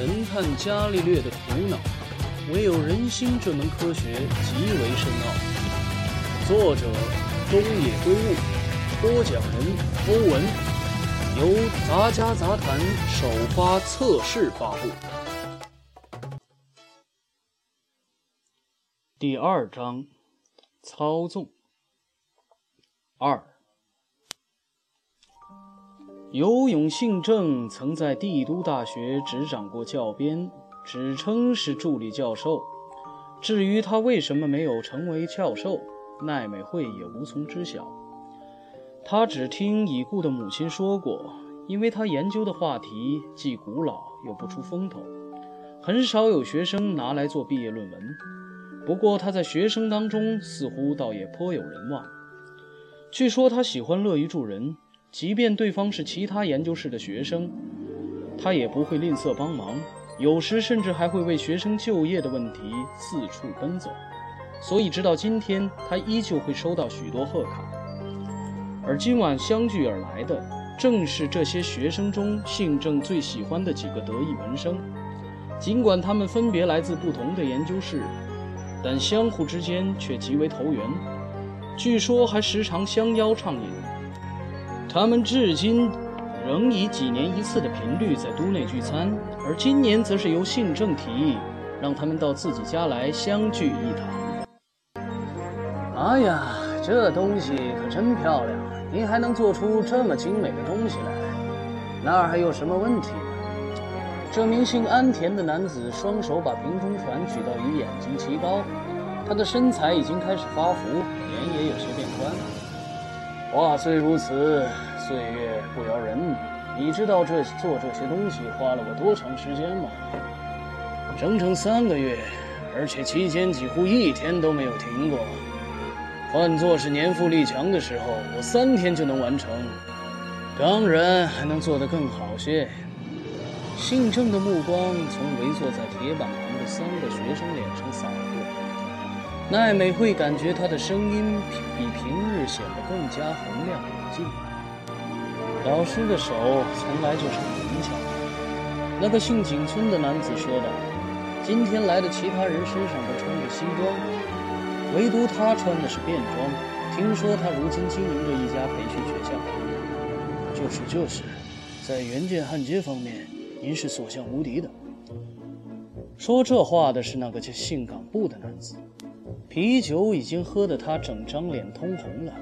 神探伽利略的苦恼，唯有人心这门科学极为深奥。作者：东野圭吾，播讲人：欧文，由杂家杂谈首发测试发布。第二章：操纵。二。游泳姓郑，曾在帝都大学执掌过教鞭，只称是助理教授。至于他为什么没有成为教授，奈美惠也无从知晓。他只听已故的母亲说过，因为他研究的话题既古老又不出风头，很少有学生拿来做毕业论文。不过他在学生当中似乎倒也颇有人望。据说他喜欢乐于助人。即便对方是其他研究室的学生，他也不会吝啬帮忙，有时甚至还会为学生就业的问题四处奔走。所以，直到今天，他依旧会收到许多贺卡。而今晚相聚而来的，正是这些学生中姓郑最喜欢的几个得意门生。尽管他们分别来自不同的研究室，但相互之间却极为投缘。据说还时常相邀畅饮。他们至今仍以几年一次的频率在都内聚餐，而今年则是由信正提议，让他们到自己家来相聚一堂。哎呀，这东西可真漂亮！您还能做出这么精美的东西来，那儿还有什么问题呢？这名姓安田的男子双手把瓶中船举到与眼睛齐高，他的身材已经开始发福，脸也有些变。话虽如此，岁月不饶人。你知道这做这些东西花了我多长时间吗？整整三个月，而且期间几乎一天都没有停过。换作是年富力强的时候，我三天就能完成，当然还能做得更好些。姓郑的目光从围坐在铁板旁的三个学生脸上扫过。奈美会感觉他的声音比平日显得更加洪亮有劲。老师的手从来就是很灵巧。那个姓井村的男子说道：“今天来的其他人身上都穿着西装，唯独他穿的是便装。听说他如今经营着一家培训学校。”“就是就是，在原件焊接方面，您是所向无敌的。”说这话的是那个叫姓冈部的男子。啤酒已经喝得他整张脸通红了，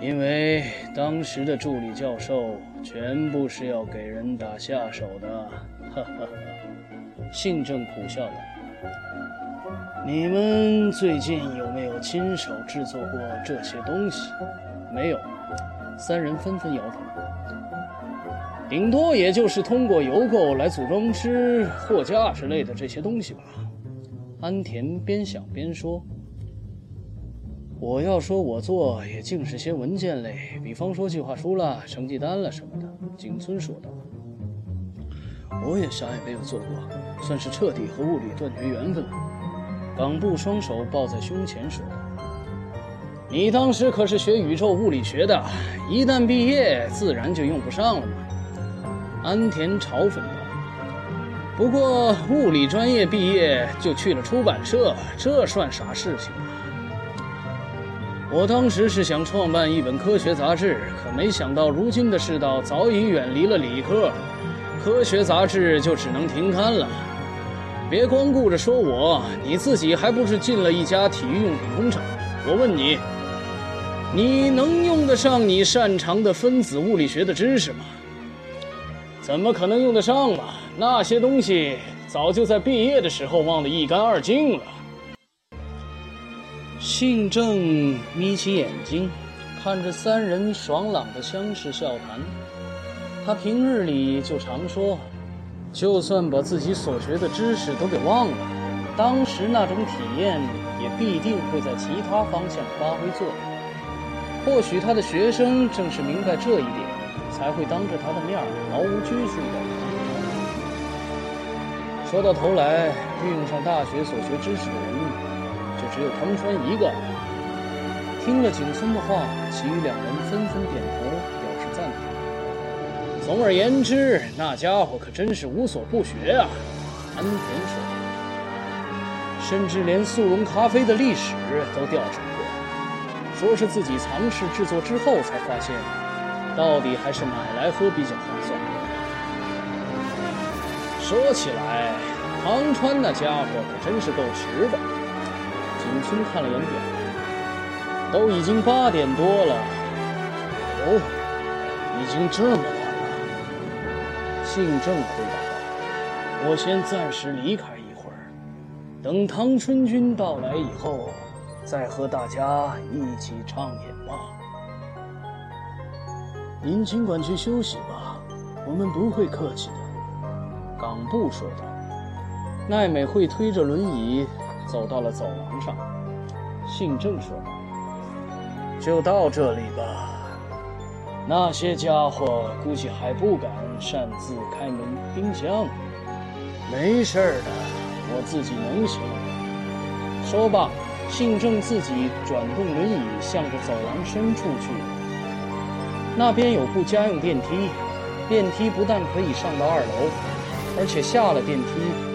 因为当时的助理教授全部是要给人打下手的。哈哈哈，信正苦笑道：“你们最近有没有亲手制作过这些东西？没有。”三人纷纷摇头。顶多也就是通过邮购来组装支货架之类的这些东西吧。安田边想边说：“我要说，我做也尽是些文件类，比方说计划书了、成绩单了什么的。”景村说道：“我也啥也没有做过，算是彻底和物理断绝缘分了。”冈部双手抱在胸前说道：“你当时可是学宇宙物理学的，一旦毕业，自然就用不上了嘛。”安田嘲讽。不过，物理专业毕业就去了出版社，这算啥事情啊？我当时是想创办一本科学杂志，可没想到如今的世道早已远离了理科，科学杂志就只能停刊了。别光顾着说我，你自己还不是进了一家体育用品工厂？我问你，你能用得上你擅长的分子物理学的知识吗？怎么可能用得上嘛？那些东西早就在毕业的时候忘得一干二净了。信正眯起眼睛，看着三人爽朗的相视笑谈。他平日里就常说，就算把自己所学的知识都给忘了，当时那种体验也必定会在其他方向发挥作用。或许他的学生正是明白这一点。才会当着他的面毫无拘束的。说到头来，运用上大学所学知识的人，就只有汤川一个。听了景村的话，其余两人纷纷点头表示赞同。总而言之，那家伙可真是无所不学啊！安田说，甚至连速溶咖啡的历史都调查过，说是自己尝试制作之后才发现，到底还是买来喝比较划算。说起来，唐川那家伙可真是够实的。景村看了眼表，都已经八点多了。哦，已经这么晚了。信正回答道：“我先暂时离开一会儿，等唐春君到来以后，再和大家一起畅饮。”您尽管去休息吧，我们不会客气的。”冈部说道。奈美惠推着轮椅走到了走廊上。信正说道：“就到这里吧。那些家伙估计还不敢擅自开门冰箱。没事的，我自己能行。”说罢，信正自己转动轮椅，向着走廊深处去。那边有部家用电梯，电梯不但可以上到二楼，而且下了电梯，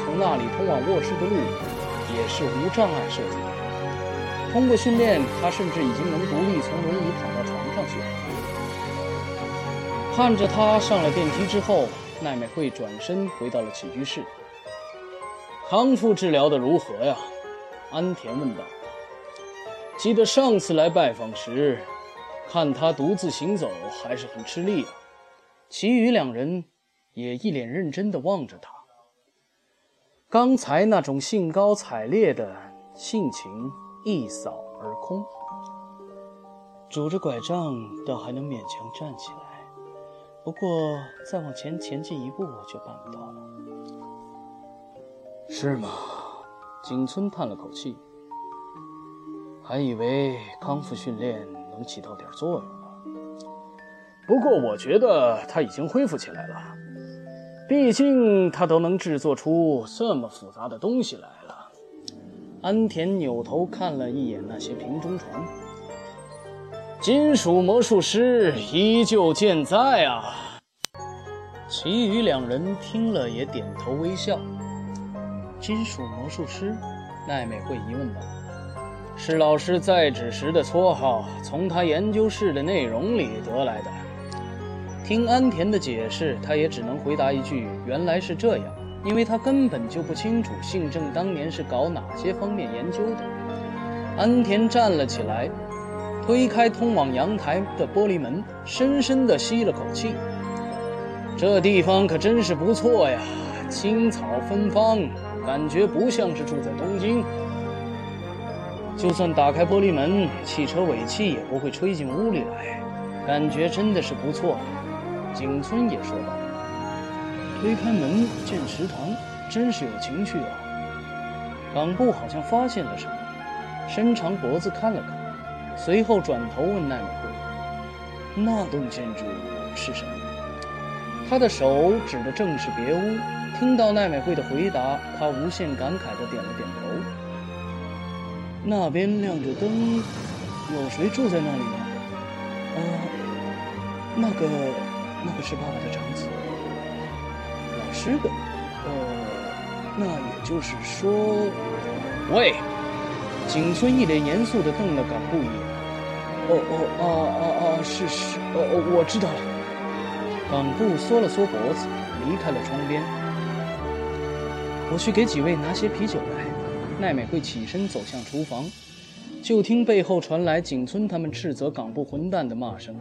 从那里通往卧室的路也是无障碍设计。通过训练，他甚至已经能独立从轮椅躺到床上去了。看着他上了电梯之后，奈美惠转身回到了起居室。康复治疗的如何呀？安田问道。记得上次来拜访时，看他独自行走还是很吃力啊。其余两人也一脸认真地望着他。刚才那种兴高采烈的性情。一扫而空，拄着拐杖倒还能勉强站起来，不过再往前前进一步就办不到了。是吗？景村叹了口气，还以为康复训练能起到点作用了。不过我觉得他已经恢复起来了，毕竟他都能制作出这么复杂的东西来了。安田扭头看了一眼那些瓶中船，金属魔术师依旧健在啊。其余两人听了也点头微笑。金属魔术师，奈美惠疑问道：“是老师在职时的绰号，从他研究室的内容里得来的。”听安田的解释，他也只能回答一句：“原来是这样。”因为他根本就不清楚信正当年是搞哪些方面研究的。安田站了起来，推开通往阳台的玻璃门，深深地吸了口气。这地方可真是不错呀，青草芬芳，感觉不像是住在东京。就算打开玻璃门，汽车尾气也不会吹进屋里来，感觉真的是不错。景村也说道。推开门见食堂，真是有情趣啊！冈部好像发现了什么，伸长脖子看了看，随后转头问奈美惠：“那栋建筑是什么？”他的手指的正是别屋。听到奈美惠的回答，他无限感慨地点了点头。那边亮着灯，有谁住在那里吗？啊，那个，那个是爸爸的长子。十个，呃，那也就是说，喂，景村一脸严肃的瞪了港部一眼。哦哦啊啊啊，是是，哦哦，我知道了。港部缩了缩脖子，离开了窗边。我去给几位拿些啤酒来。奈美惠起身走向厨房，就听背后传来景村他们斥责港部混蛋的骂声。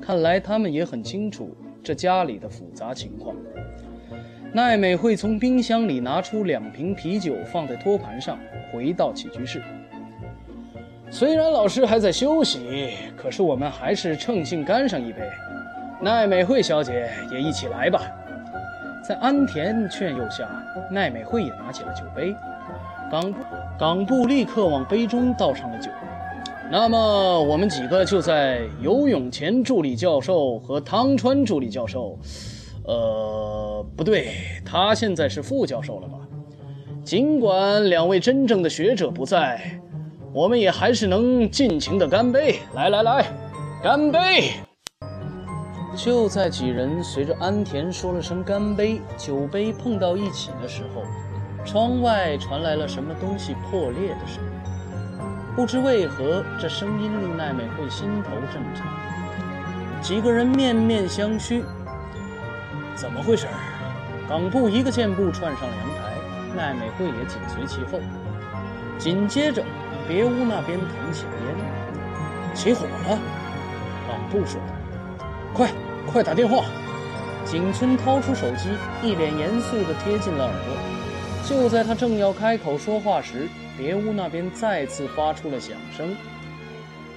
看来他们也很清楚这家里的复杂情况。奈美惠从冰箱里拿出两瓶啤酒，放在托盘上，回到起居室。虽然老师还在休息，可是我们还是趁兴干上一杯。奈美惠小姐也一起来吧。在安田劝诱下，奈美惠也拿起了酒杯。冈冈部立刻往杯中倒上了酒。那么我们几个就在游泳前助理教授和汤川助理教授。呃，不对，他现在是副教授了吧？尽管两位真正的学者不在，我们也还是能尽情的干杯。来来来，干杯！就在几人随着安田说了声干杯，酒杯碰到一起的时候，窗外传来了什么东西破裂的声音。不知为何，这声音令奈美惠心头震颤。几个人面面相觑，怎么回事？冈部一个箭步窜上阳台，奈美惠也紧随其后。紧接着，别屋那边腾起了烟，起火了。冈部说道：“快！”快打电话！景村掏出手机，一脸严肃地贴近了耳朵。就在他正要开口说话时，别屋那边再次发出了响声，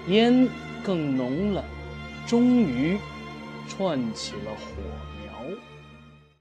烟更浓了，终于串起了火。